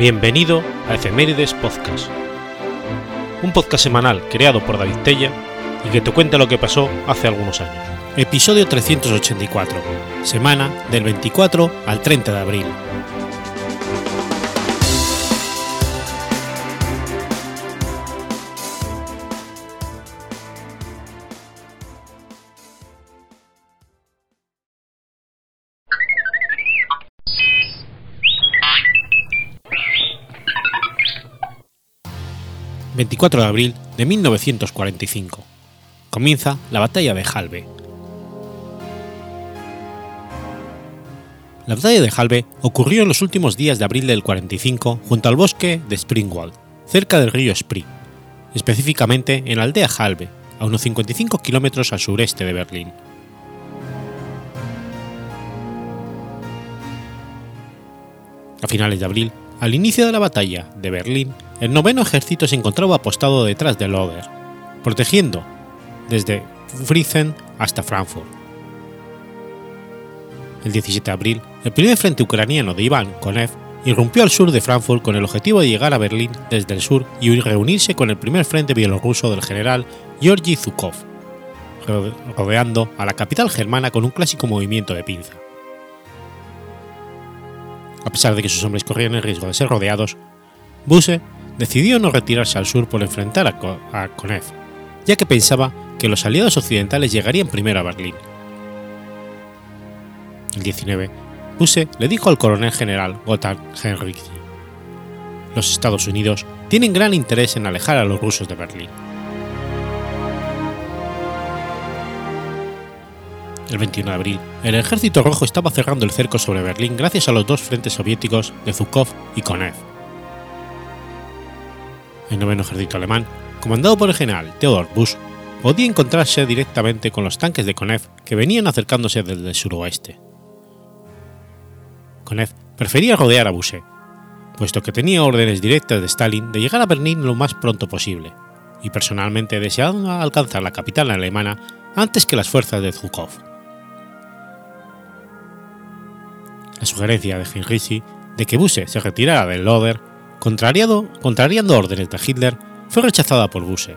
Bienvenido a Efemérides Podcast, un podcast semanal creado por David Tella y que te cuenta lo que pasó hace algunos años. Episodio 384, semana del 24 al 30 de abril. 24 de abril de 1945. Comienza la batalla de Halbe. La batalla de Halbe ocurrió en los últimos días de abril del 45 junto al bosque de Springwald, cerca del río Spree, específicamente en la aldea Halbe, a unos 55 kilómetros al sureste de Berlín. A finales de abril, al inicio de la batalla de Berlín, el noveno ejército se encontraba apostado detrás de Loder, protegiendo desde Friesen hasta Frankfurt. El 17 de abril, el primer frente ucraniano de Iván Konev irrumpió al sur de Frankfurt con el objetivo de llegar a Berlín desde el sur y reunirse con el primer frente bielorruso del general Georgy Zhukov, rodeando a la capital germana con un clásico movimiento de pinza. A pesar de que sus hombres corrían el riesgo de ser rodeados, Buse decidió no retirarse al sur por enfrentar a, Konev, ya que pensaba que los aliados occidentales llegarían primero a Berlín. El 19, Buse le dijo al coronel general Gotthard Heinrich: Los Estados Unidos tienen gran interés en alejar a los rusos de Berlín. El 21 de abril, el ejército rojo estaba cerrando el cerco sobre Berlín gracias a los dos frentes soviéticos de Zhukov y Konev. El noveno ejército alemán, comandado por el general Theodor Busch, podía encontrarse directamente con los tanques de Konev que venían acercándose desde el suroeste. Konev prefería rodear a Busse, puesto que tenía órdenes directas de Stalin de llegar a Berlín lo más pronto posible, y personalmente deseaba alcanzar la capital alemana antes que las fuerzas de Zhukov. La sugerencia de Heinrich de que Busse se retirara del Loder, contrariando órdenes de Hitler, fue rechazada por Busse,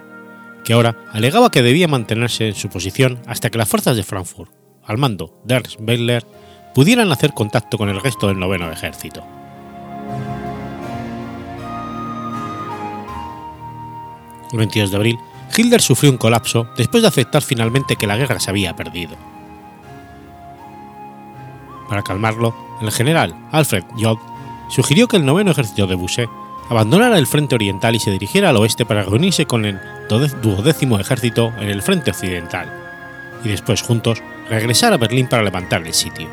que ahora alegaba que debía mantenerse en su posición hasta que las fuerzas de Frankfurt, al mando de Ernst pudieran hacer contacto con el resto del noveno ejército. El 22 de abril, Hitler sufrió un colapso después de aceptar finalmente que la guerra se había perdido. Para calmarlo, el general Alfred Jod sugirió que el noveno ejército de Busse abandonara el frente oriental y se dirigiera al oeste para reunirse con el duodécimo ejército en el frente occidental, y después juntos regresar a Berlín para levantar el sitio.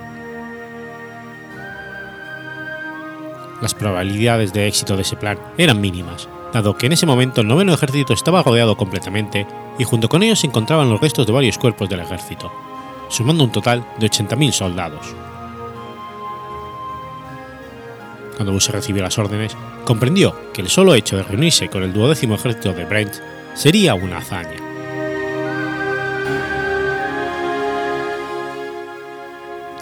Las probabilidades de éxito de ese plan eran mínimas, dado que en ese momento el noveno ejército estaba rodeado completamente y junto con ellos se encontraban los restos de varios cuerpos del ejército, sumando un total de 80.000 soldados. Cuando Busse recibió las órdenes, comprendió que el solo hecho de reunirse con el duodécimo ejército de Brent sería una hazaña.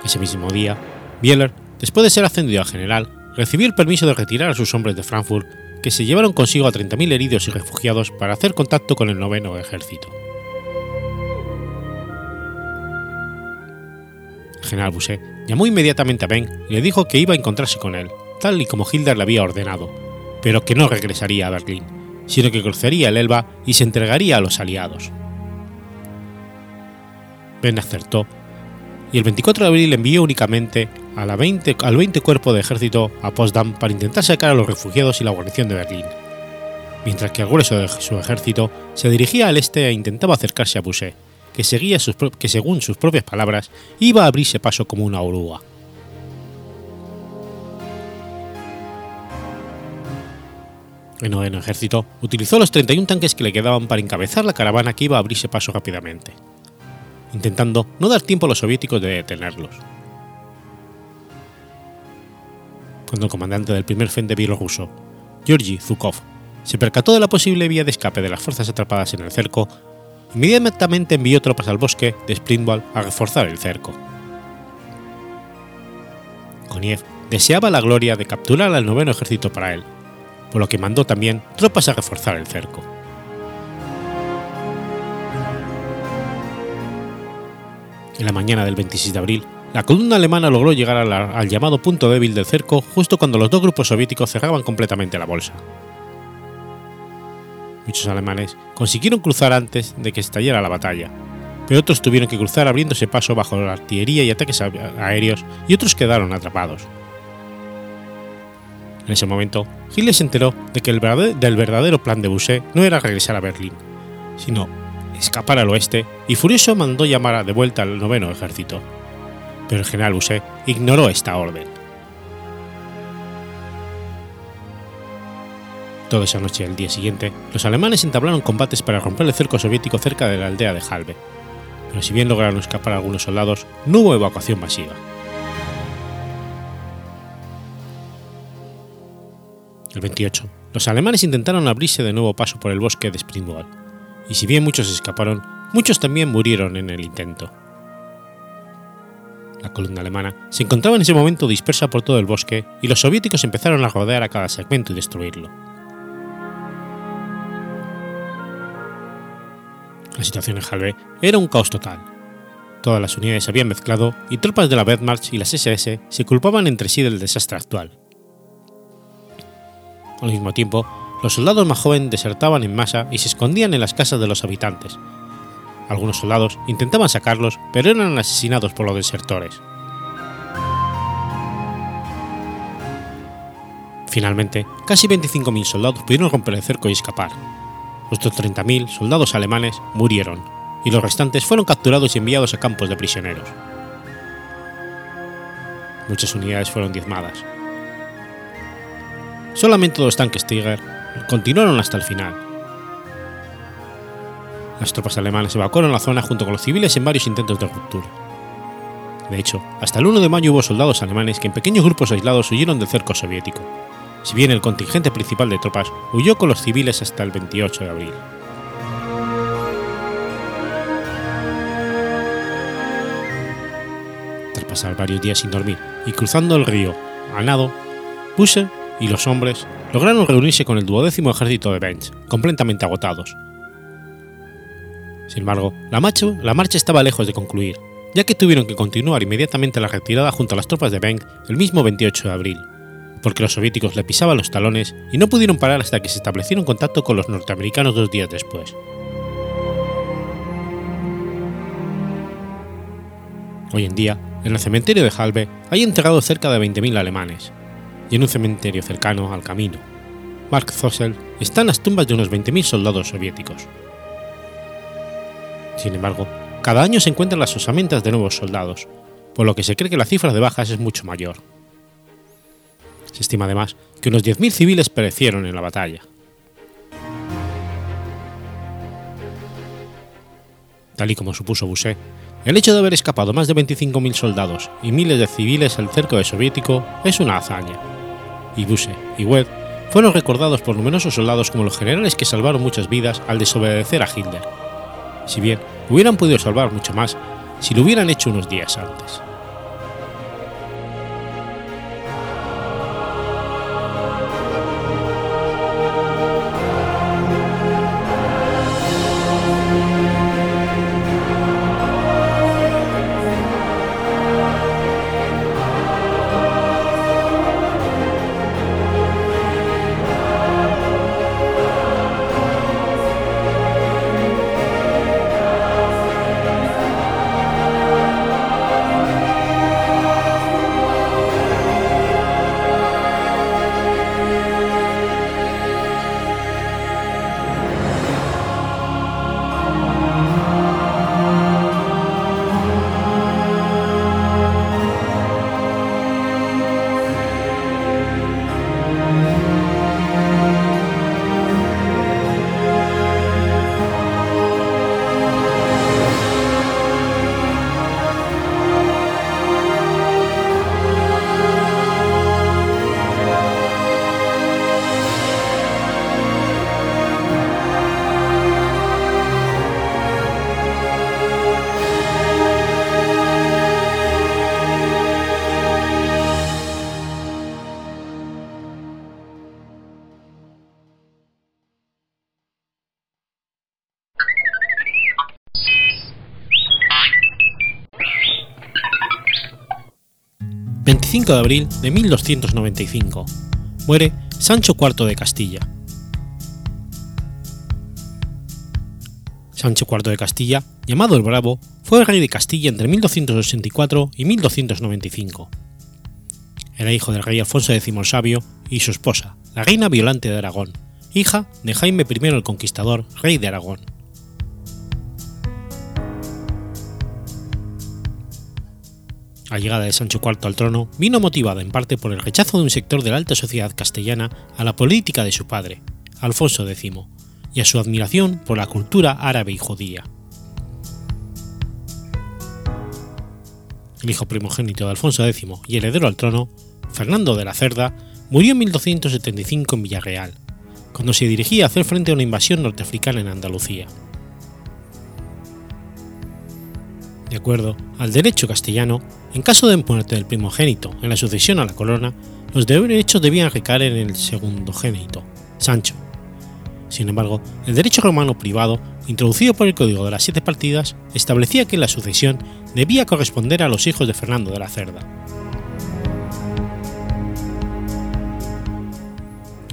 Ese mismo día, Bieler, después de ser ascendido a general, recibió el permiso de retirar a sus hombres de Frankfurt, que se llevaron consigo a 30.000 heridos y refugiados para hacer contacto con el noveno ejército. General Busse llamó inmediatamente a Ben y le dijo que iba a encontrarse con él, tal y como Hitler le había ordenado, pero que no regresaría a Berlín, sino que cruzaría el Elba y se entregaría a los aliados. Ben acertó, y el 24 de abril envió únicamente a la 20, al 20 cuerpo de ejército a Potsdam para intentar sacar a los refugiados y la guarnición de Berlín, mientras que el grueso de su ejército se dirigía al este e intentaba acercarse a Busse, que, seguía sus, que según sus propias palabras iba a abrirse paso como una oruga. El noveno ejército utilizó los 31 tanques que le quedaban para encabezar la caravana que iba a abrirse paso rápidamente, intentando no dar tiempo a los soviéticos de detenerlos. Cuando el comandante del primer frente bielorruso, Georgy Zhukov, se percató de la posible vía de escape de las fuerzas atrapadas en el cerco, inmediatamente envió tropas al bosque de Springwald a reforzar el cerco. Koniev deseaba la gloria de capturar al noveno ejército para él, por lo que mandó también tropas a reforzar el cerco. En la mañana del 26 de abril, la columna alemana logró llegar al llamado punto débil del cerco justo cuando los dos grupos soviéticos cerraban completamente la bolsa. Muchos alemanes consiguieron cruzar antes de que estallara la batalla, pero otros tuvieron que cruzar abriéndose paso bajo la artillería y ataques aéreos y otros quedaron atrapados. En ese momento, Hitler se enteró de que el verdadero plan de Busse no era regresar a Berlín, sino escapar al oeste y furioso mandó llamar de vuelta al noveno ejército. Pero el general Busse ignoró esta orden. Toda esa noche y el día siguiente, los alemanes entablaron combates para romper el cerco soviético cerca de la aldea de Halbe, pero si bien lograron escapar algunos soldados, no hubo evacuación masiva. El 28, los alemanes intentaron abrirse de nuevo paso por el bosque de Springwall, y si bien muchos escaparon, muchos también murieron en el intento. La columna alemana se encontraba en ese momento dispersa por todo el bosque y los soviéticos empezaron a rodear a cada segmento y destruirlo. La situación en Halbe era un caos total. Todas las unidades se habían mezclado y tropas de la Wehrmacht y las SS se culpaban entre sí del desastre actual. Al mismo tiempo, los soldados más jóvenes desertaban en masa y se escondían en las casas de los habitantes. Algunos soldados intentaban sacarlos, pero eran asesinados por los desertores. Finalmente, casi 25.000 soldados pudieron romper el cerco y escapar. Otros 30.000 soldados alemanes murieron, y los restantes fueron capturados y enviados a campos de prisioneros. Muchas unidades fueron diezmadas. Solamente dos tanques Tiger continuaron hasta el final. Las tropas alemanas evacuaron la zona junto con los civiles en varios intentos de ruptura. De hecho, hasta el 1 de mayo hubo soldados alemanes que en pequeños grupos aislados huyeron del cerco soviético, si bien el contingente principal de tropas huyó con los civiles hasta el 28 de abril. Tras pasar varios días sin dormir y cruzando el río a nado, Busse y los hombres lograron reunirse con el duodécimo ejército de Bench, completamente agotados. Sin embargo, la marcha, la marcha estaba lejos de concluir, ya que tuvieron que continuar inmediatamente la retirada junto a las tropas de Benck el mismo 28 de abril, porque los soviéticos le pisaban los talones y no pudieron parar hasta que se establecieron contacto con los norteamericanos dos días después. Hoy en día, en el cementerio de Halbe hay enterrados cerca de 20.000 alemanes, y en un cementerio cercano al camino, Mark Zossel, están las tumbas de unos 20.000 soldados soviéticos. Sin embargo, cada año se encuentran las osamentas de nuevos soldados, por lo que se cree que la cifra de bajas es mucho mayor. Se estima además que unos 10.000 civiles perecieron en la batalla. Tal y como supuso Busé, el hecho de haber escapado más de 25.000 soldados y miles de civiles al cerco de soviético es una hazaña y y Webb fueron recordados por numerosos soldados como los generales que salvaron muchas vidas al desobedecer a Hitler, si bien hubieran podido salvar mucho más si lo hubieran hecho unos días antes. 25 de abril de 1295. Muere Sancho IV de Castilla. Sancho IV de Castilla, llamado el Bravo, fue rey de Castilla entre 1284 y 1295. Era hijo del rey Alfonso X el Sabio y su esposa, la reina Violante de Aragón, hija de Jaime I el Conquistador, rey de Aragón. La llegada de Sancho IV al trono vino motivada en parte por el rechazo de un sector de la alta sociedad castellana a la política de su padre, Alfonso X, y a su admiración por la cultura árabe y judía. El hijo primogénito de Alfonso X y heredero al trono, Fernando de la Cerda, murió en 1275 en Villarreal, cuando se dirigía a hacer frente a una invasión norteafricana en Andalucía. De acuerdo al derecho castellano, en caso de muerte del primogénito en la sucesión a la corona, los derechos debían recaer en el segundo génito, Sancho. Sin embargo, el derecho romano privado, introducido por el Código de las Siete Partidas, establecía que la sucesión debía corresponder a los hijos de Fernando de la Cerda.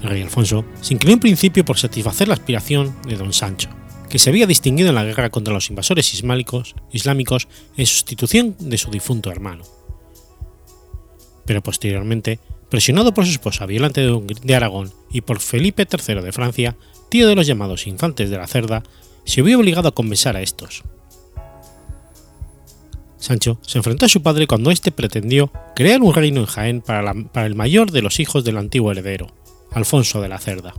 El rey Alfonso se inclinó en principio por satisfacer la aspiración de don Sancho, que se había distinguido en la guerra contra los invasores islámicos, en sustitución de su difunto hermano. Pero posteriormente, presionado por su esposa Violante de Aragón y por Felipe III de Francia, tío de los llamados infantes de la Cerda, se vio obligado a convencer a estos. Sancho se enfrentó a su padre cuando éste pretendió crear un reino en Jaén para el mayor de los hijos del antiguo heredero, Alfonso de la Cerda.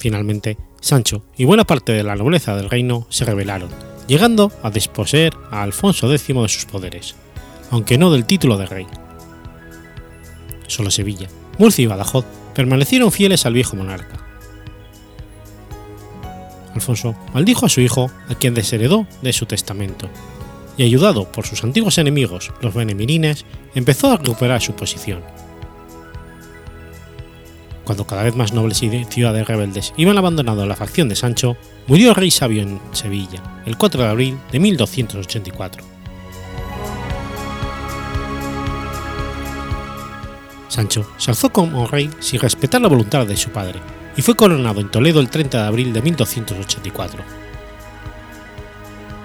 Finalmente, Sancho y buena parte de la nobleza del reino se rebelaron, llegando a desposeer a Alfonso X de sus poderes, aunque no del título de rey. Solo Sevilla, Murcia y Badajoz permanecieron fieles al viejo monarca. Alfonso maldijo a su hijo, a quien desheredó de su testamento, y ayudado por sus antiguos enemigos, los benemirines, empezó a recuperar su posición cuando cada vez más nobles y ciudades rebeldes iban abandonando la facción de Sancho, murió el rey sabio en Sevilla, el 4 de abril de 1284. Sancho se alzó como rey sin respetar la voluntad de su padre y fue coronado en Toledo el 30 de abril de 1284.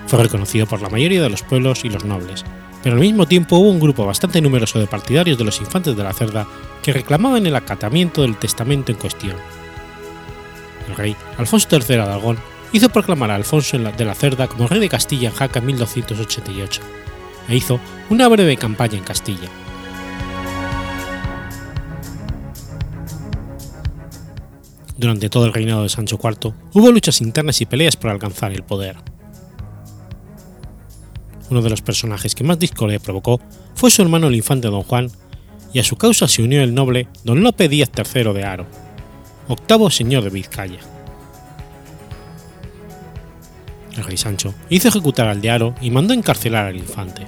Fue reconocido por la mayoría de los pueblos y los nobles, pero al mismo tiempo hubo un grupo bastante numeroso de partidarios de los infantes de la Cerda que reclamaban el acatamiento del testamento en cuestión. El rey Alfonso III de Aragón hizo proclamar a Alfonso de la Cerda como rey de Castilla en Jaca en 1288 e hizo una breve campaña en Castilla. Durante todo el reinado de Sancho IV hubo luchas internas y peleas por alcanzar el poder. Uno de los personajes que más discordia provocó fue su hermano el infante don Juan, y a su causa se unió el noble don Lope Díaz III de Aro, octavo señor de Vizcaya. El rey Sancho hizo ejecutar al de Aro y mandó encarcelar al infante.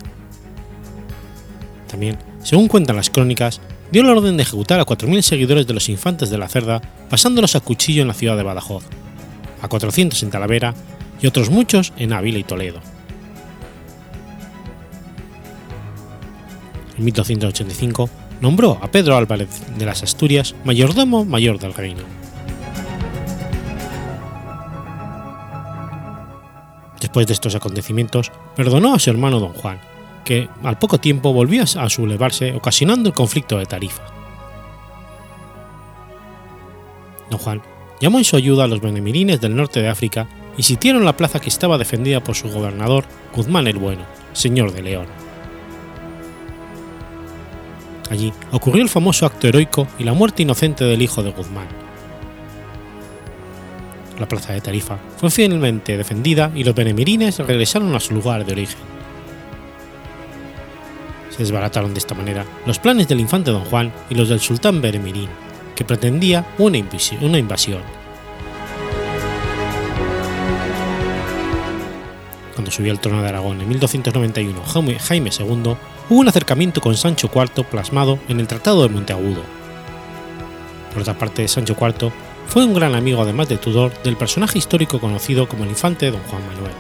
También, según cuentan las crónicas, dio la orden de ejecutar a 4.000 seguidores de los infantes de la Cerda, pasándolos a cuchillo en la ciudad de Badajoz, a 400 en Talavera y otros muchos en Ávila y Toledo. En 1285 nombró a Pedro Álvarez de las Asturias mayordomo mayor del reino. Después de estos acontecimientos, perdonó a su hermano don Juan, que al poco tiempo volvió a sublevarse ocasionando el conflicto de Tarifa. Don Juan llamó en su ayuda a los benemirines del norte de África y sitiaron la plaza que estaba defendida por su gobernador Guzmán el Bueno, señor de León. Allí ocurrió el famoso acto heroico y la muerte inocente del hijo de Guzmán. La plaza de Tarifa fue finalmente defendida y los benemirines regresaron a su lugar de origen. Se desbarataron de esta manera los planes del infante don Juan y los del sultán Benemirín, que pretendía una invasión. Cuando subió al trono de Aragón en 1291 Jaime II, hubo un acercamiento con Sancho IV plasmado en el Tratado de Monteagudo. Por otra parte, Sancho IV fue un gran amigo además de Tudor del personaje histórico conocido como el infante don Juan Manuel.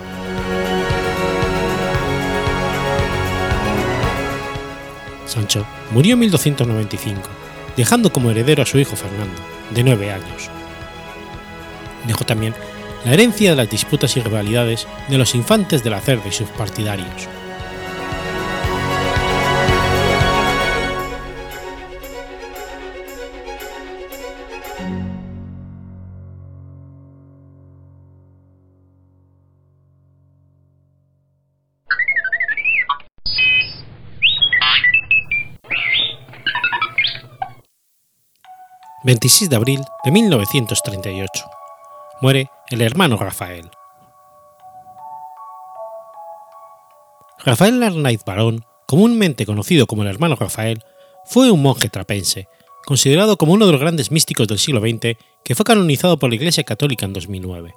Sancho murió en 1295, dejando como heredero a su hijo Fernando, de nueve años. Dejó también la herencia de las disputas y rivalidades de los infantes de la cerda y sus partidarios. ...26 de abril de 1938 muere el hermano Rafael. Rafael Arnaiz Barón, comúnmente conocido como el hermano Rafael, fue un monje trapense, considerado como uno de los grandes místicos del siglo XX, que fue canonizado por la Iglesia Católica en 2009.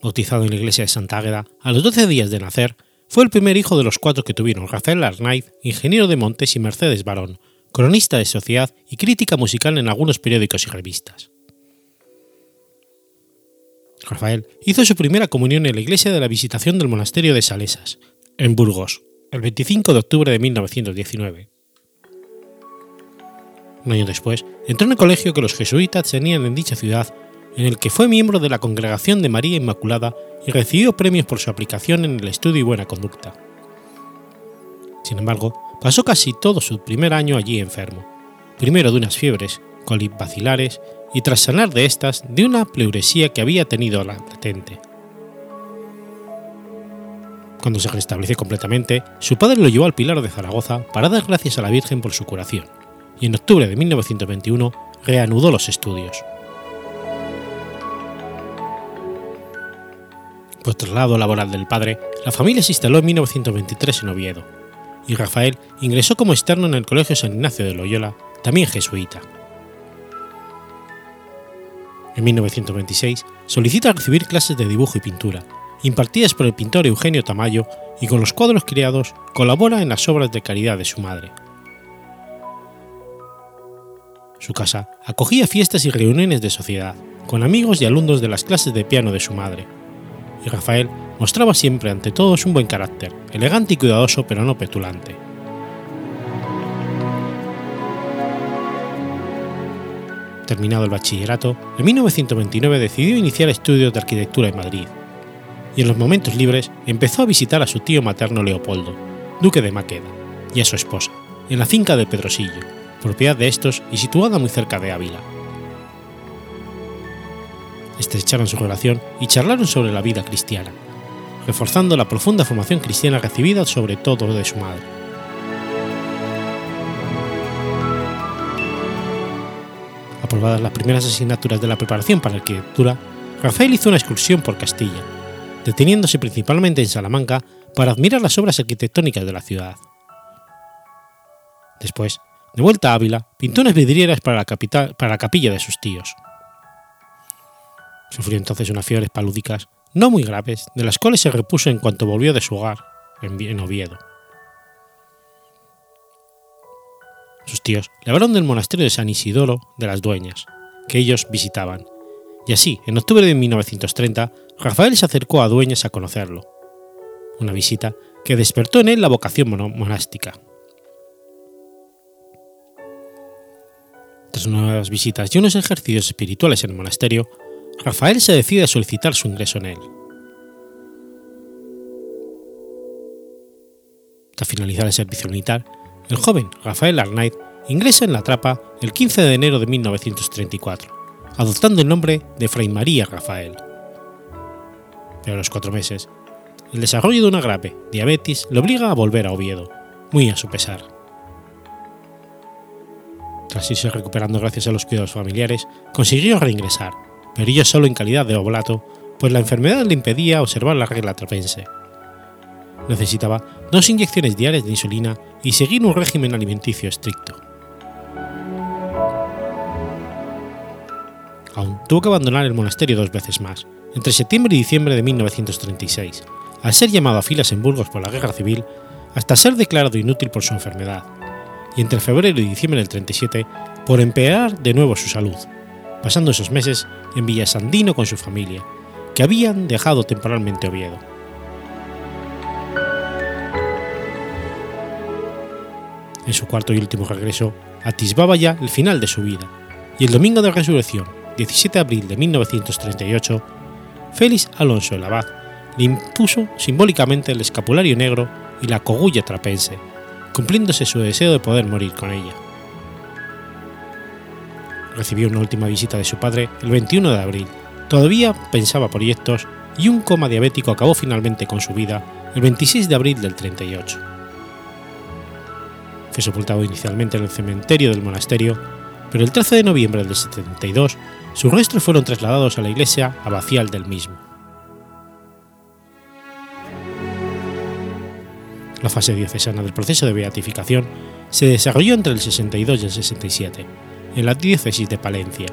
Bautizado en la iglesia de Santa Águeda a los 12 días de nacer, fue el primer hijo de los cuatro que tuvieron Rafael Arnaiz, ingeniero de Montes y Mercedes Barón, cronista de sociedad y crítica musical en algunos periódicos y revistas. Rafael hizo su primera comunión en la iglesia de la Visitación del Monasterio de Salesas, en Burgos, el 25 de octubre de 1919. Un año después, entró en el colegio que los jesuitas tenían en dicha ciudad, en el que fue miembro de la Congregación de María Inmaculada y recibió premios por su aplicación en el estudio y buena conducta. Sin embargo, pasó casi todo su primer año allí enfermo, primero de unas fiebres colibacilares y tras sanar de estas de una pleuresía que había tenido la latente. Cuando se restableció completamente, su padre lo llevó al Pilar de Zaragoza para dar gracias a la Virgen por su curación, y en octubre de 1921 reanudó los estudios. Por traslado laboral del padre, la familia se instaló en 1923 en Oviedo, y Rafael ingresó como externo en el Colegio San Ignacio de Loyola, también jesuita. En 1926 solicita recibir clases de dibujo y pintura, impartidas por el pintor Eugenio Tamayo, y con los cuadros creados colabora en las obras de caridad de su madre. Su casa acogía fiestas y reuniones de sociedad, con amigos y alumnos de las clases de piano de su madre, Rafael mostraba siempre ante todos un buen carácter, elegante y cuidadoso pero no petulante. Terminado el bachillerato, en 1929 decidió iniciar estudios de arquitectura en Madrid, y en los momentos libres empezó a visitar a su tío materno Leopoldo, duque de Maqueda, y a su esposa, en la finca de Pedrosillo, propiedad de estos y situada muy cerca de Ávila estrecharon su relación y charlaron sobre la vida cristiana, reforzando la profunda formación cristiana recibida sobre todo de su madre. Aprobadas las primeras asignaturas de la preparación para la arquitectura, Rafael hizo una excursión por Castilla, deteniéndose principalmente en Salamanca para admirar las obras arquitectónicas de la ciudad. Después, de vuelta a Ávila, pintó unas vidrieras para la, para la capilla de sus tíos. Sufrió entonces unas fiebres palúdicas no muy graves, de las cuales se repuso en cuanto volvió de su hogar en Oviedo. Sus tíos le hablaron del monasterio de San Isidoro de las Dueñas, que ellos visitaban, y así, en octubre de 1930, Rafael se acercó a Dueñas a conocerlo, una visita que despertó en él la vocación monástica. Tras nuevas visitas y unos ejercicios espirituales en el monasterio, Rafael se decide a solicitar su ingreso en él. Tras finalizar el servicio militar, el joven Rafael Arnaiz ingresa en la trapa el 15 de enero de 1934, adoptando el nombre de Fray María Rafael. Pero a los cuatro meses, el desarrollo de una grave diabetes le obliga a volver a Oviedo, muy a su pesar. Tras irse recuperando gracias a los cuidados familiares, consiguió reingresar, ello solo en calidad de oblato, pues la enfermedad le impedía observar la regla trapense. Necesitaba dos inyecciones diarias de insulina y seguir un régimen alimenticio estricto. Aún tuvo que abandonar el monasterio dos veces más, entre septiembre y diciembre de 1936, al ser llamado a filas en Burgos por la guerra civil, hasta ser declarado inútil por su enfermedad, y entre febrero y diciembre del 37 por empeorar de nuevo su salud, pasando esos meses en Villasandino con su familia, que habían dejado temporalmente Oviedo. En su cuarto y último regreso, atisbaba ya el final de su vida, y el domingo de resurrección, 17 de abril de 1938, Félix Alonso el Abad le impuso simbólicamente el escapulario negro y la cogulla trapense, cumpliéndose su deseo de poder morir con ella. Recibió una última visita de su padre el 21 de abril, todavía pensaba proyectos y un coma diabético acabó finalmente con su vida el 26 de abril del 38. Fue sepultado inicialmente en el cementerio del monasterio, pero el 13 de noviembre del 72 sus restos fueron trasladados a la iglesia abacial del mismo. La fase diocesana del proceso de beatificación se desarrolló entre el 62 y el 67, en la diócesis de Palencia,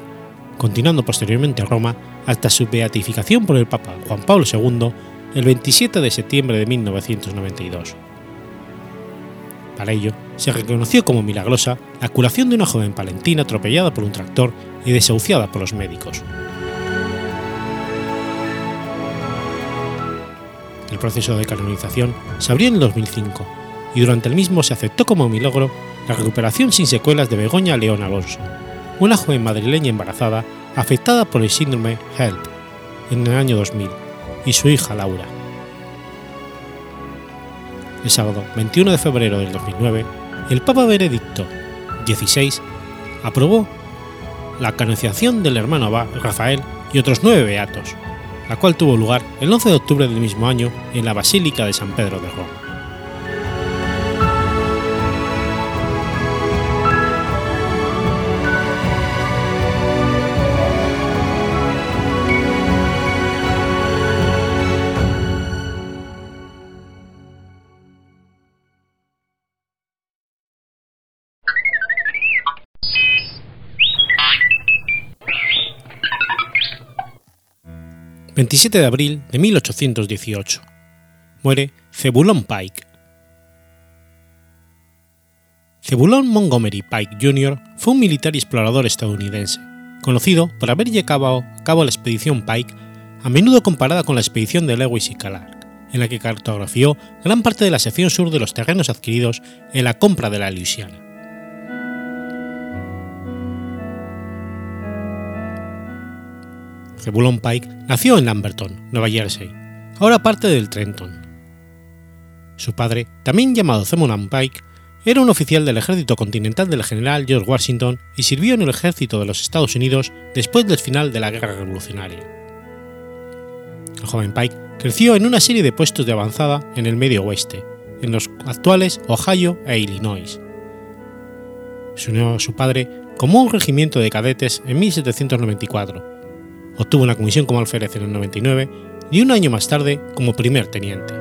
continuando posteriormente a Roma hasta su beatificación por el Papa Juan Pablo II el 27 de septiembre de 1992. Para ello, se reconoció como milagrosa la curación de una joven palentina atropellada por un tractor y desahuciada por los médicos. El proceso de canonización se abrió en el 2005 y durante el mismo se aceptó como milagro la recuperación sin secuelas de Begoña León Alonso, una joven madrileña embarazada afectada por el síndrome HELP en el año 2000, y su hija Laura. El sábado 21 de febrero del 2009, el Papa Benedicto XVI aprobó la canonización del hermano Rafael y otros nueve beatos, la cual tuvo lugar el 11 de octubre del mismo año en la Basílica de San Pedro de Roma. 27 de abril de 1818. Muere Zebulon Pike. Zebulon Montgomery Pike Jr. fue un militar y explorador estadounidense, conocido por haber llevado a cabo la expedición Pike, a menudo comparada con la expedición de Lewis y Clark, en la que cartografió gran parte de la sección sur de los terrenos adquiridos en la compra de la Luisiana. Zebulon Pike nació en Lamberton, Nueva Jersey, ahora parte del Trenton. Su padre, también llamado Zebulon Pike, era un oficial del ejército continental del general George Washington y sirvió en el ejército de los Estados Unidos después del final de la Guerra Revolucionaria. El joven Pike creció en una serie de puestos de avanzada en el medio oeste, en los actuales Ohio e Illinois. Se unió a su padre como un regimiento de cadetes en 1794 obtuvo una comisión como alférez en el 99 y un año más tarde como primer teniente.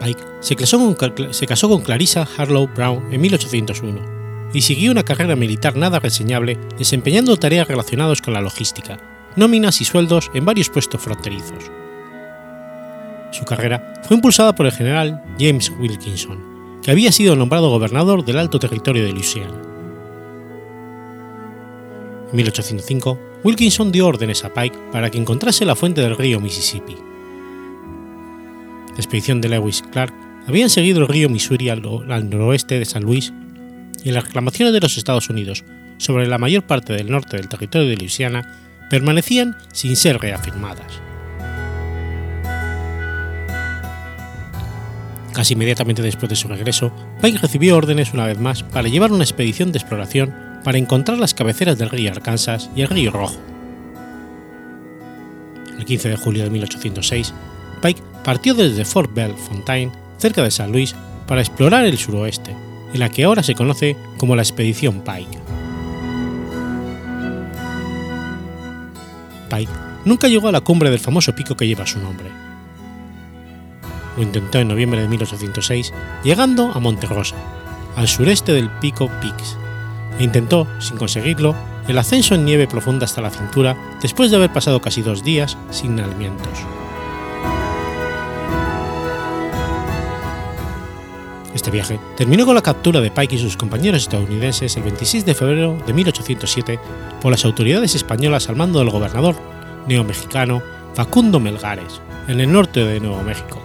Pike se casó, con, se Clarissa Harlow Brown en 1801 y siguió una carrera militar nada reseñable desempeñando tareas relacionadas con la logística, nóminas y sueldos en varios puestos fronterizos. Su carrera fue impulsada por el general James Wilkinson, que había sido nombrado gobernador del Alto Territorio de Louisiana. En 1805, Wilkinson dio órdenes a Pike para que encontrase la fuente del río Mississippi. La expedición de Lewis Clark habían seguido el río Missouri al, noroeste de San Luis y las reclamaciones de los Estados Unidos sobre la mayor parte del norte del territorio de Luisiana permanecían sin ser reafirmadas. Casi inmediatamente después de su regreso, Pike recibió órdenes una vez más para llevar una expedición de exploración para encontrar las cabeceras del río Arkansas y el río Rojo. El 15 de julio de 1806, Pike partió desde Fort Bell Fontaine, cerca de San Luis, para explorar el suroeste, en la que ahora se conoce como la Expedición Pike. Pike nunca llegó a la cumbre del famoso pico que lleva su nombre. Lo intentó en noviembre de 1806, llegando a Monte Rosa, al sureste del pico Peaks, e intentó, sin conseguirlo, el ascenso en nieve profunda hasta la cintura después de haber pasado casi dos días sin alimentos. Este viaje terminó con la captura de Pike y sus compañeros estadounidenses el 26 de febrero de 1807 por las autoridades españolas al mando del gobernador neomexicano Facundo Melgares, en el norte de Nuevo México,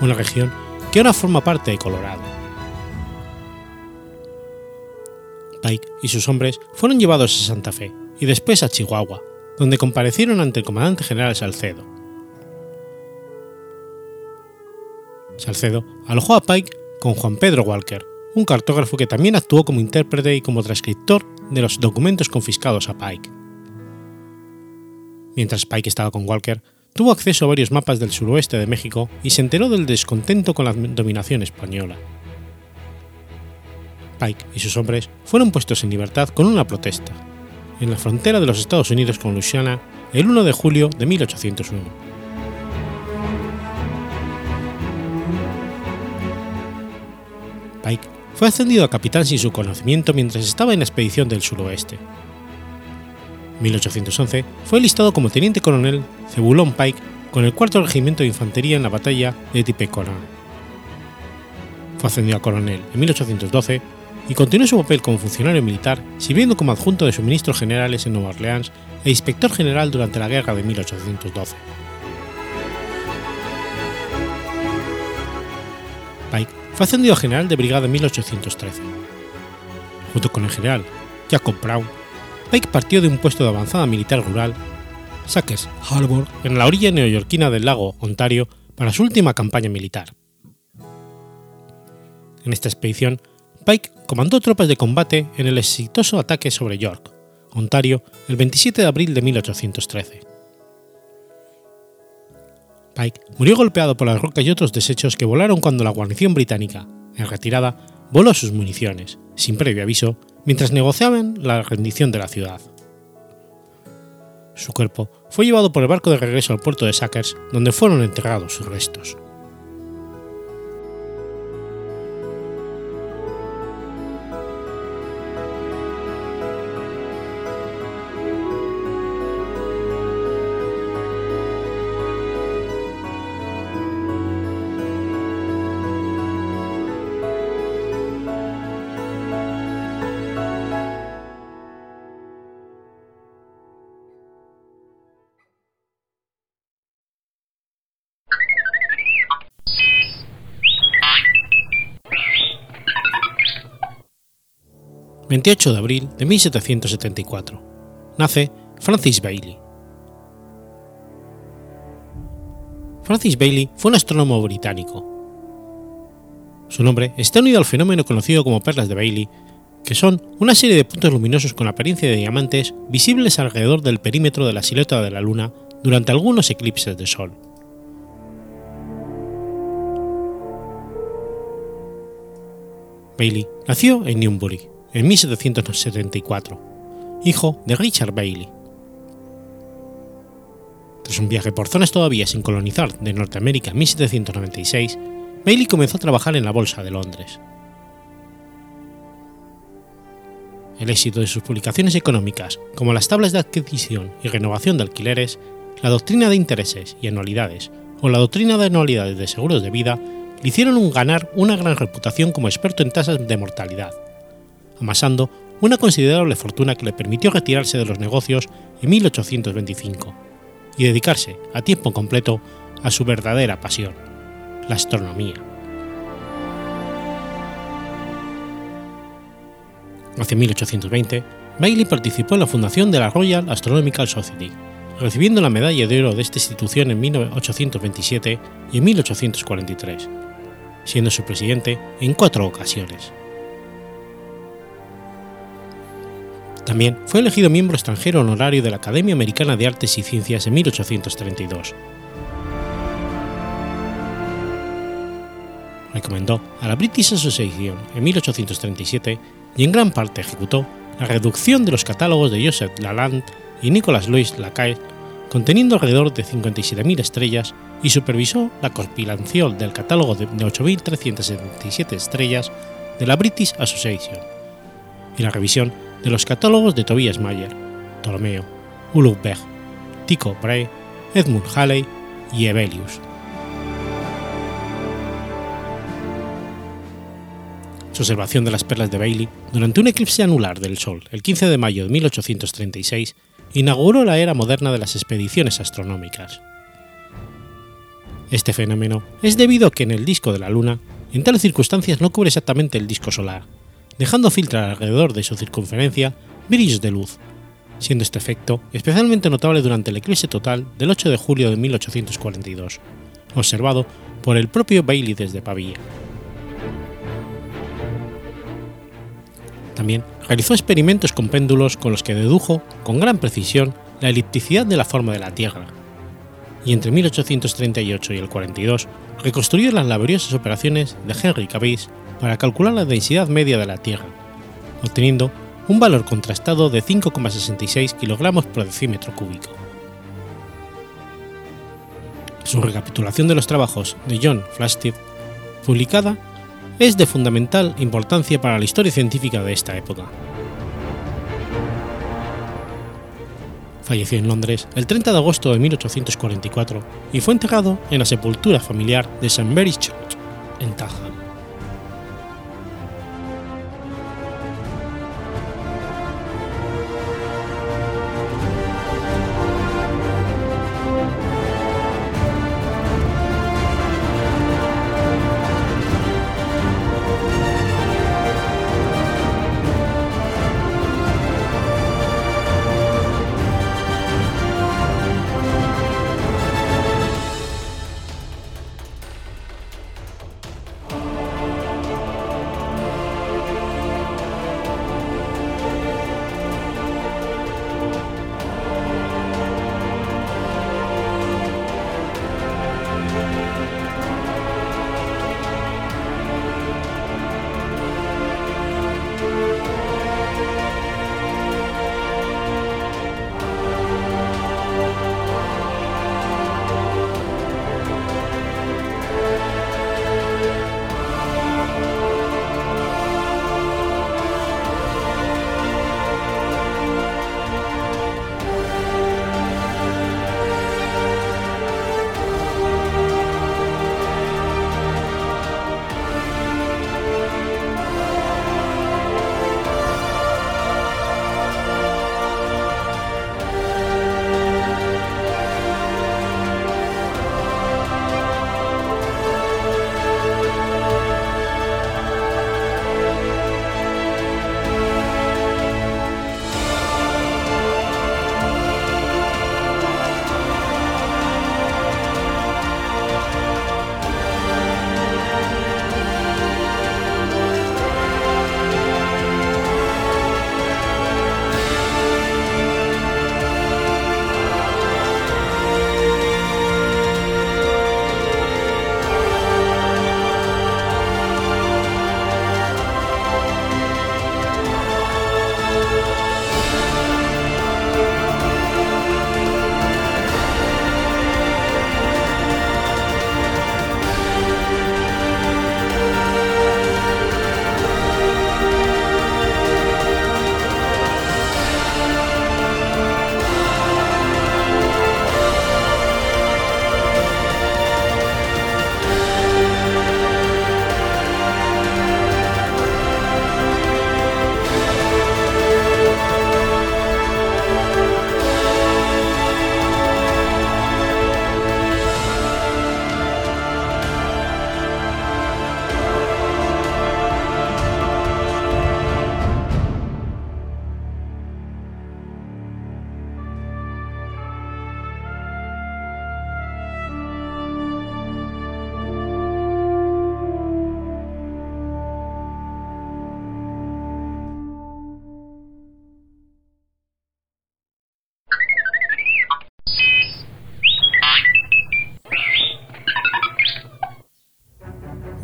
una región que ahora forma parte de Colorado. Pike y sus hombres fueron llevados a Santa Fe y después a Chihuahua, donde comparecieron ante el comandante general Salcedo. Salcedo alojó a Pike con Juan Pedro Walker, un cartógrafo que también actuó como intérprete y como transcriptor de los documentos confiscados a Pike. Mientras Pike estaba con Walker, tuvo acceso a varios mapas del suroeste de México y se enteró del descontento con la dominación española. Pike y sus hombres fueron puestos en libertad con una protesta, en la frontera de los Estados Unidos con Luisiana el 1 de julio de 1801. Pike fue ascendido a capitán sin su conocimiento mientras estaba en la expedición del suroeste. En 1811 fue listado como teniente coronel Cebulón Pike con el cuarto regimiento de infantería en la batalla de Tipeconan. Fue ascendido a coronel en 1812 y continuó su papel como funcionario militar, sirviendo como adjunto de suministros generales en Nueva Orleans e inspector general durante la guerra de 1812. Pike fue ascendido a general de brigada en 1813. Junto con el general Jacob Brown, Pike partió de un puesto de avanzada militar rural, Saques Harbor, en la orilla neoyorquina del lago Ontario, para su última campaña militar. En esta expedición, Pike comandó tropas de combate en el exitoso ataque sobre York, Ontario, el 27 de abril de 1813. Pike murió golpeado por las rocas y otros desechos que volaron cuando la guarnición británica, en retirada, voló sus municiones, sin previo aviso, mientras negociaban la rendición de la ciudad. Su cuerpo fue llevado por el barco de regreso al puerto de Sackers, donde fueron enterrados sus restos. 28 de abril de 1774. Nace Francis Bailey. Francis Bailey fue un astrónomo británico. Su nombre está unido al fenómeno conocido como perlas de Bailey, que son una serie de puntos luminosos con apariencia de diamantes visibles alrededor del perímetro de la silueta de la Luna durante algunos eclipses de Sol. Bailey nació en Newbury, en 1774, hijo de Richard Bailey. Tras un viaje por zonas todavía sin colonizar de Norteamérica en 1796, Bailey comenzó a trabajar en la Bolsa de Londres. El éxito de sus publicaciones económicas, como las tablas de adquisición y renovación de alquileres, la doctrina de intereses y anualidades o la doctrina de anualidades de seguros de vida, le hicieron ganar una gran reputación como experto en tasas de mortalidad, amasando una considerable fortuna que le permitió retirarse de los negocios en 1825 y dedicarse a tiempo completo a su verdadera pasión, la astronomía. Hacia 1820, Bailey participó en la fundación de la Royal Astronomical Society, recibiendo la medalla de oro de esta institución en 1827 y en 1843, siendo su presidente en cuatro ocasiones. También fue elegido miembro extranjero honorario de la Academia Americana de Artes y Ciencias en 1832. Recomendó a la British Association en 1837 y en gran parte ejecutó la reducción de los catálogos de Joseph Lalande y Nicolas Louis Lacaille, conteniendo alrededor de 57.000 estrellas, y supervisó la compilación del catálogo de 8.377 estrellas de la British Association y la revisión de los catálogos de Tobias Mayer, Ptolomeo, Ulugh Beg, Tycho Brahe, Edmund Halley y Evelius. Su observación de las perlas de Bailey durante un eclipse anular del Sol el 15 de mayo de 1836 inauguró la era moderna de las expediciones astronómicas. Este fenómeno es debido a que en el disco de la Luna, en tales circunstancias no cubre exactamente el disco solar, dejando filtrar alrededor de su circunferencia brillos de luz, siendo este efecto especialmente notable durante el eclipse total del 8 de julio de 1842, observado por el propio Bailey desde Pavía. También realizó experimentos con péndulos con los que dedujo con gran precisión la elipticidad de la forma de la Tierra, y entre 1838 y el 42 reconstruyó las laboriosas operaciones de Henry Cavill para calcular la densidad media de la Tierra, obteniendo un valor contrastado de 5,66 kg por decímetro cúbico. Su recapitulación de los trabajos de John Flamsteed, publicada, es de fundamental importancia para la historia científica de esta época. Falleció en Londres el 30 de agosto de 1844 y fue enterrado en la sepultura familiar de St. Mary's Church, en Taja.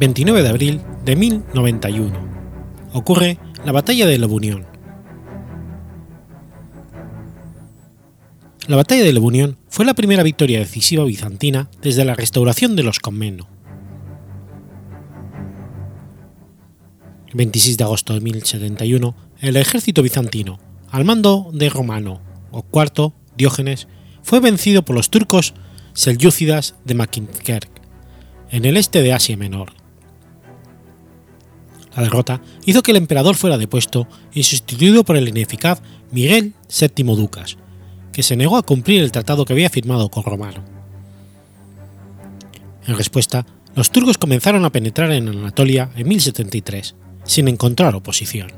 29 de abril de 1091. Ocurre la Batalla de Lebunión. La Batalla de Lebunión fue la primera victoria decisiva bizantina desde la restauración de los Comneno. El 26 de agosto de 1071, el ejército bizantino, al mando de Romano o IV Diógenes, fue vencido por los turcos selyúcidas de Makinkerk, en el este de Asia Menor. La derrota hizo que el emperador fuera depuesto y sustituido por el ineficaz Miguel VII Ducas, que se negó a cumplir el tratado que había firmado con Romano. En respuesta, los turcos comenzaron a penetrar en Anatolia en 1073, sin encontrar oposición.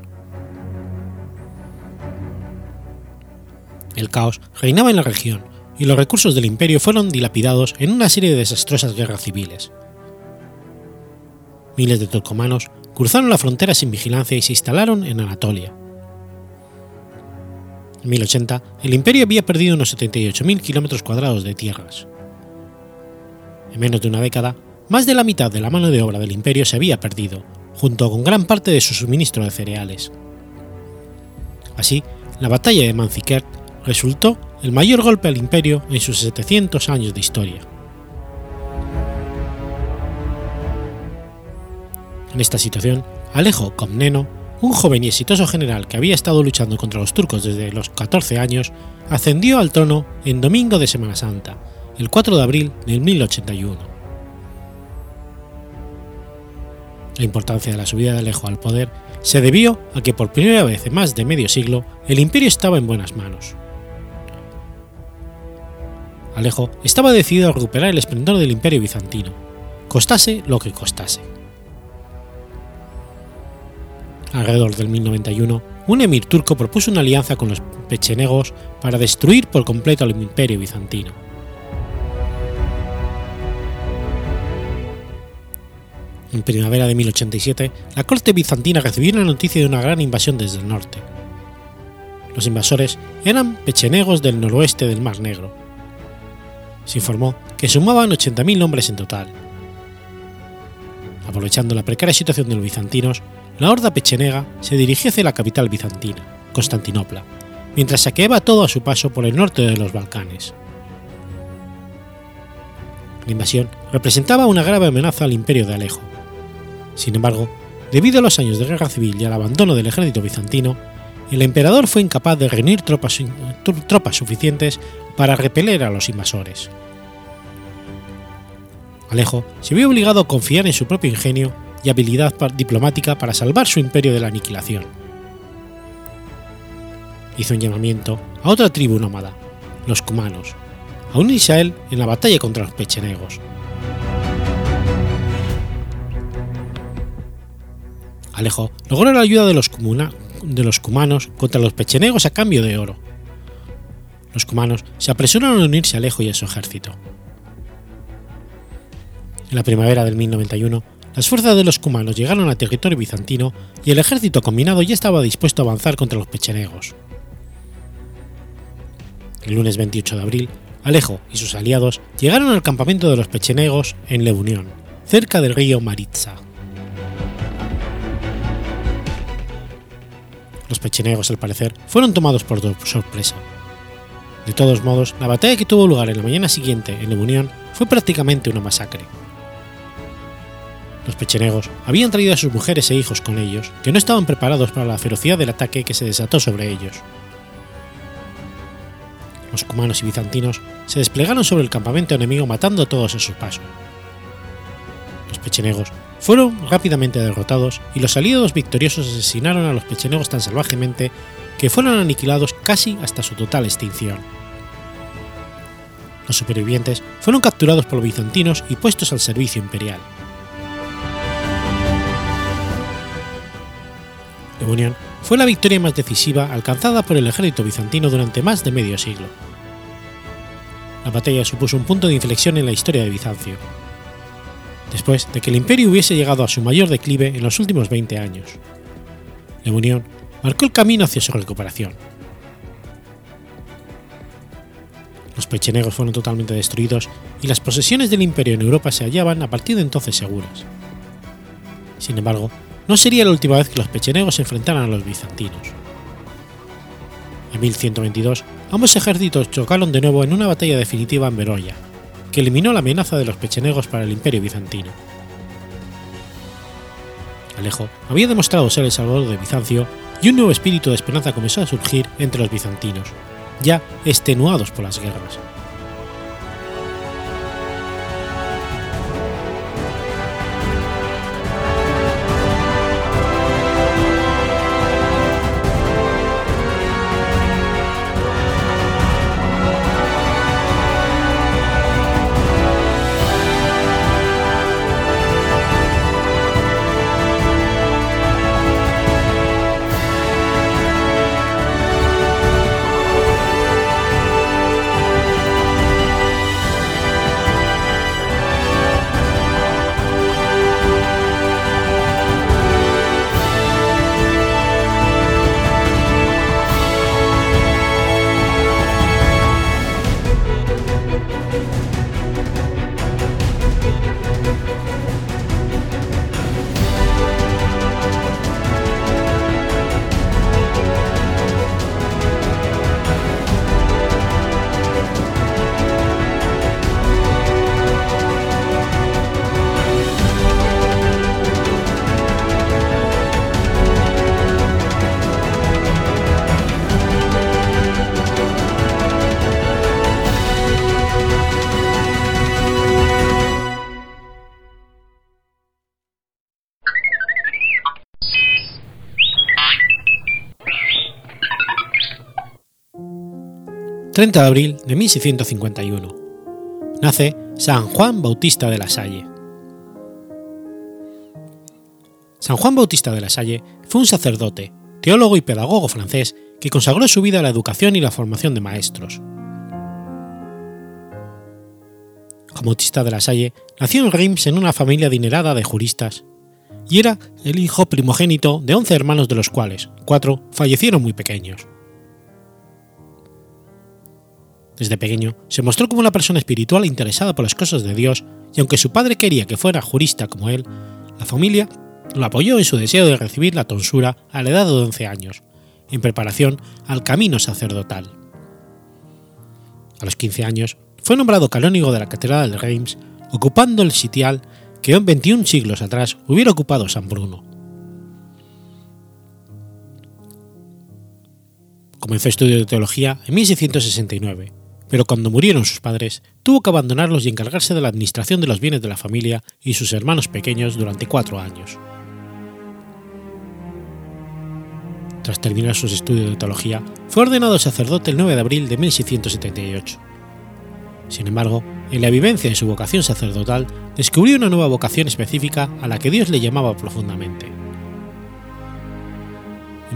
El caos reinaba en la región y los recursos del imperio fueron dilapidados en una serie de desastrosas guerras civiles. Miles de turcomanos cruzaron la frontera sin vigilancia y se instalaron en Anatolia. En 1080, el imperio había perdido unos 78.000 kilómetros cuadrados de tierras. En menos de una década, más de la mitad de la mano de obra del imperio se había perdido, junto con gran parte de su suministro de cereales. Así, la batalla de Manzikert resultó el mayor golpe al imperio en sus 700 años de historia. En esta situación, Alejo Comneno, un joven y exitoso general que había estado luchando contra los turcos desde los 14 años, ascendió al trono en domingo de Semana Santa, el 4 de abril de 1081. La importancia de la subida de Alejo al poder se debió a que por primera vez en más de medio siglo el imperio estaba en buenas manos. Alejo estaba decidido a recuperar el esplendor del imperio bizantino, costase lo que costase. Alrededor del 1091, un emir turco propuso una alianza con los pechenegos para destruir por completo al imperio bizantino. En primavera de 1087, la corte bizantina recibió la noticia de una gran invasión desde el norte. Los invasores eran pechenegos del noroeste del Mar Negro, se informó que sumaban 80.000 hombres en total. Aprovechando la precaria situación de los bizantinos, la horda pechenega se dirigió hacia la capital bizantina, Constantinopla, mientras saqueaba todo a su paso por el norte de los Balcanes. La invasión representaba una grave amenaza al imperio de Alejo. Sin embargo, debido a los años de guerra civil y al abandono del ejército bizantino, el emperador fue incapaz de reunir tropas, tropas suficientes para repeler a los invasores. Alejo se vio obligado a confiar en su propio ingenio y habilidad diplomática para salvar su imperio de la aniquilación. Hizo un llamamiento a otra tribu nómada, los cumanos, a unirse a él en la batalla contra los pechenegos. Alejo logró la ayuda de los, los cumanos contra los pechenegos a cambio de oro. Los cumanos se apresuraron a unirse a Alejo y a su ejército. En la primavera del 1091, las fuerzas de los cumanos llegaron al territorio bizantino y el ejército combinado ya estaba dispuesto a avanzar contra los pechenegos. El lunes 28 de abril, Alejo y sus aliados llegaron al campamento de los pechenegos en Leunión, cerca del río Maritza. Los pechenegos, al parecer, fueron tomados por sorpresa. De todos modos, la batalla que tuvo lugar en la mañana siguiente en Leunión fue prácticamente una masacre. Los pechenegos habían traído a sus mujeres e hijos con ellos, que no estaban preparados para la ferocidad del ataque que se desató sobre ellos. Los cumanos y bizantinos se desplegaron sobre el campamento enemigo matando a todos a su paso. Los pechenegos fueron rápidamente derrotados y los aliados victoriosos asesinaron a los pechenegos tan salvajemente que fueron aniquilados casi hasta su total extinción. Los supervivientes fueron capturados por los bizantinos y puestos al servicio imperial. Unión fue la victoria más decisiva alcanzada por el ejército bizantino durante más de medio siglo. La batalla supuso un punto de inflexión en la historia de Bizancio, después de que el imperio hubiese llegado a su mayor declive en los últimos 20 años. La Unión marcó el camino hacia su recuperación. Los pechenegos fueron totalmente destruidos y las posesiones del imperio en Europa se hallaban a partir de entonces seguras. Sin embargo, no sería la última vez que los pechenegos se enfrentaran a los bizantinos. En 1122, ambos ejércitos chocaron de nuevo en una batalla definitiva en Beroya, que eliminó la amenaza de los pechenegos para el imperio bizantino. Alejo había demostrado ser el salvador de Bizancio y un nuevo espíritu de esperanza comenzó a surgir entre los bizantinos, ya extenuados por las guerras. 30 de abril de 1651. Nace San Juan Bautista de la Salle. San Juan Bautista de la Salle fue un sacerdote, teólogo y pedagogo francés que consagró su vida a la educación y la formación de maestros. Juan Bautista de la Salle nació en Reims en una familia adinerada de juristas y era el hijo primogénito de 11 hermanos de los cuales cuatro fallecieron muy pequeños. Desde pequeño se mostró como una persona espiritual interesada por las cosas de Dios y aunque su padre quería que fuera jurista como él, la familia lo apoyó en su deseo de recibir la tonsura a la edad de 11 años, en preparación al camino sacerdotal. A los 15 años fue nombrado canónigo de la Catedral de Reims, ocupando el sitial que en 21 siglos atrás hubiera ocupado San Bruno. Comenzó estudios de teología en 1669, pero cuando murieron sus padres, tuvo que abandonarlos y encargarse de la administración de los bienes de la familia y sus hermanos pequeños durante cuatro años. Tras terminar sus estudios de teología, fue ordenado sacerdote el 9 de abril de 1678. Sin embargo, en la vivencia de su vocación sacerdotal, descubrió una nueva vocación específica a la que Dios le llamaba profundamente.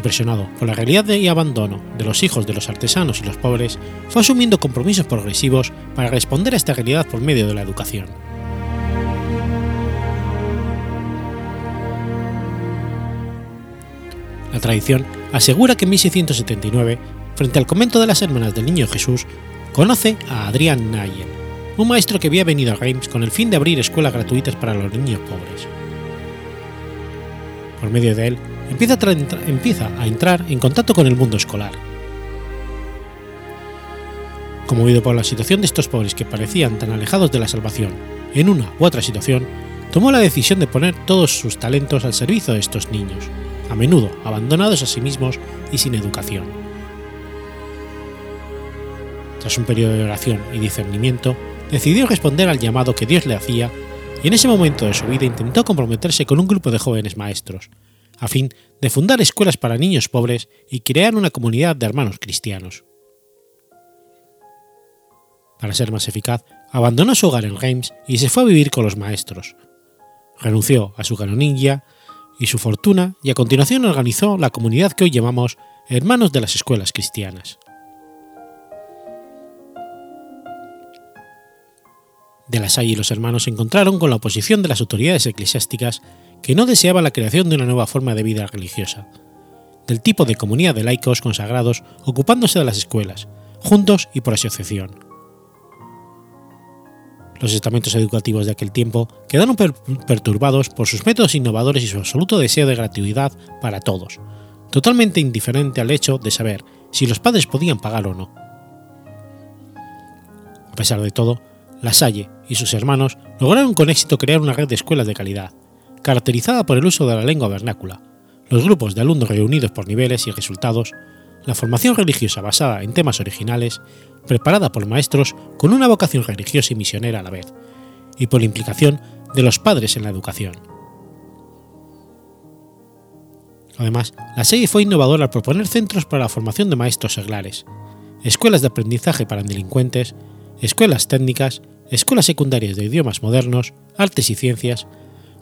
Impresionado por la realidad y abandono de los hijos de los artesanos y los pobres, fue asumiendo compromisos progresivos para responder a esta realidad por medio de la educación. La tradición asegura que en 1679, frente al convento de las Hermanas del Niño Jesús, conoce a Adrián Nayen, un maestro que había venido a Reims con el fin de abrir escuelas gratuitas para los niños pobres. Por medio de él, empieza a, entrar en contacto con el mundo escolar. Conmovido por la situación de estos pobres que parecían tan alejados de la salvación en una u otra situación, tomó la decisión de poner todos sus talentos al servicio de estos niños a menudo abandonados a sí mismos y sin educación. Tras un periodo de oración y discernimiento, decidió responder al llamado que Dios le hacía y en ese momento de su vida intentó comprometerse con un grupo de jóvenes maestros, a fin de fundar escuelas para niños pobres y crear una comunidad de hermanos cristianos. Para ser más eficaz, abandonó su hogar en Reims y se fue a vivir con los maestros. Renunció a su canonilla y su fortuna y a continuación organizó la comunidad que hoy llamamos Hermanos de las Escuelas Cristianas. De la Salle y los hermanos se encontraron con la oposición de las autoridades eclesiásticas que no deseaban la creación de una nueva forma de vida religiosa, del tipo de comunidad de laicos consagrados ocupándose de las escuelas, juntos y por asociación los estamentos educativos de aquel tiempo quedaron perturbados por sus métodos innovadores y su absoluto deseo de gratuidad para todos, totalmente indiferente al hecho de saber si los padres podían pagar o no. A pesar de todo, La Salle y sus hermanos lograron con éxito crear una red de escuelas de calidad, caracterizada por el uso de la lengua vernácula, los grupos de alumnos reunidos por niveles y resultados, la formación religiosa basada en temas originales preparada por maestros con una vocación religiosa y misionera a la vez, y por la implicación de los padres en la educación. Además, la serie fue innovadora al proponer centros para la formación de maestros seglares, escuelas de aprendizaje para delincuentes, escuelas técnicas, escuelas secundarias de idiomas modernos, artes y ciencias,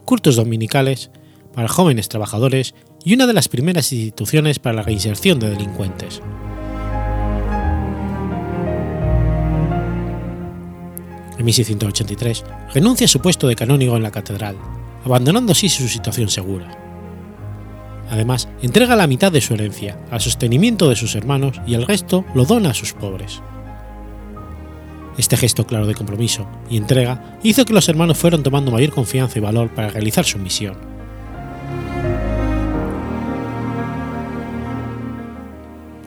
cultos dominicales para jóvenes trabajadores y una de las primeras instituciones para la reinserción de delincuentes. en 1683, renuncia a su puesto de canónigo en la catedral, abandonando así su situación segura. Además, entrega la mitad de su herencia al sostenimiento de sus hermanos y el resto lo dona a sus pobres. Este gesto claro de compromiso y entrega hizo que los hermanos fueran tomando mayor confianza y valor para realizar su misión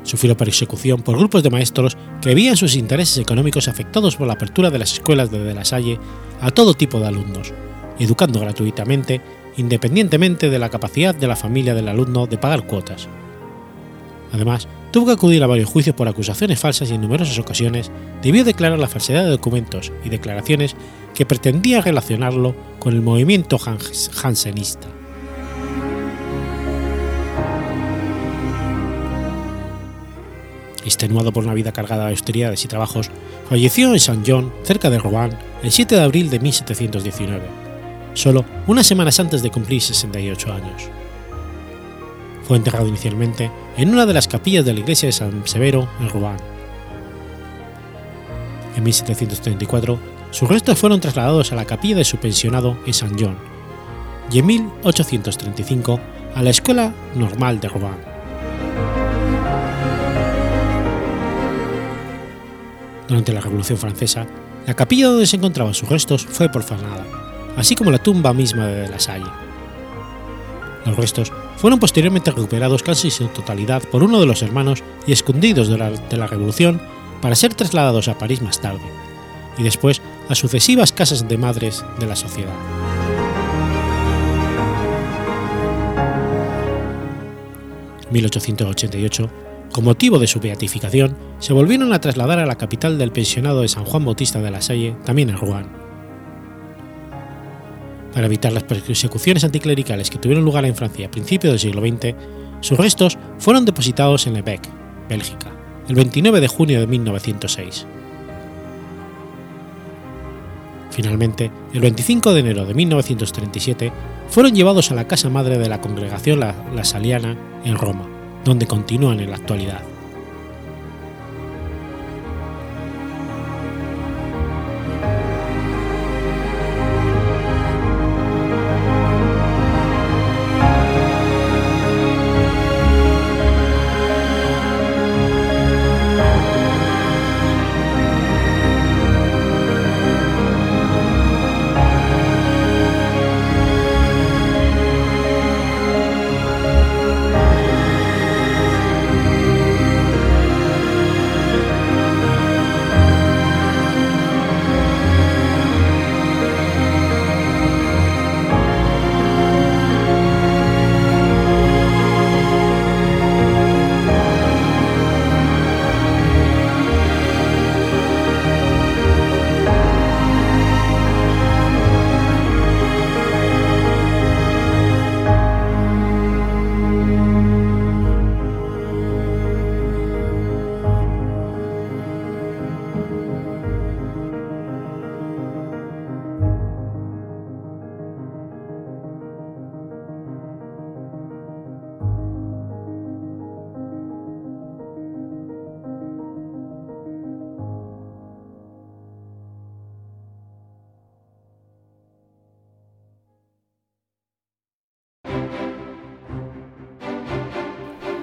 sufrió persecución por grupos de maestros que veían sus intereses económicos afectados por la apertura de las escuelas de, de La Salle a todo tipo de alumnos, educando gratuitamente, independientemente de la capacidad de la familia del alumno de pagar cuotas. Además, tuvo que acudir a varios juicios por acusaciones falsas y en numerosas ocasiones debió declarar la falsedad de documentos y declaraciones que pretendían relacionarlo con el movimiento jansenista. extenuado por una vida cargada de austeridades y trabajos, falleció en Saint John, cerca de Rouen, el 7 de abril de 1719, solo unas semanas antes de cumplir 68 años. Fue enterrado inicialmente en una de las capillas de la iglesia de San Severo en Rouen. En 1734, sus restos fueron trasladados a la capilla de su pensionado en Saint John, y en 1835 a la Escuela Normal de Rouen. Durante la Revolución Francesa, la capilla donde se encontraban sus restos fue profanada, así como la tumba misma de La Salle. Los restos fueron posteriormente recuperados casi en totalidad por uno de los hermanos y escondidos durante la Revolución para ser trasladados a París más tarde, y después a sucesivas casas de madres de la sociedad. En 1888, con motivo de su beatificación, se volvieron a trasladar a la capital del pensionado de San Juan Bautista de la Salle, también en Rouen. Para evitar las persecuciones anticlericales que tuvieron lugar en Francia a principios del siglo XX, sus restos fueron depositados en Lebec, Bélgica, el 29 de junio de 1906. Finalmente, el 25 de enero de 1937, fueron llevados a la casa madre de la congregación La, la Saliana en Roma, donde continúan en la actualidad.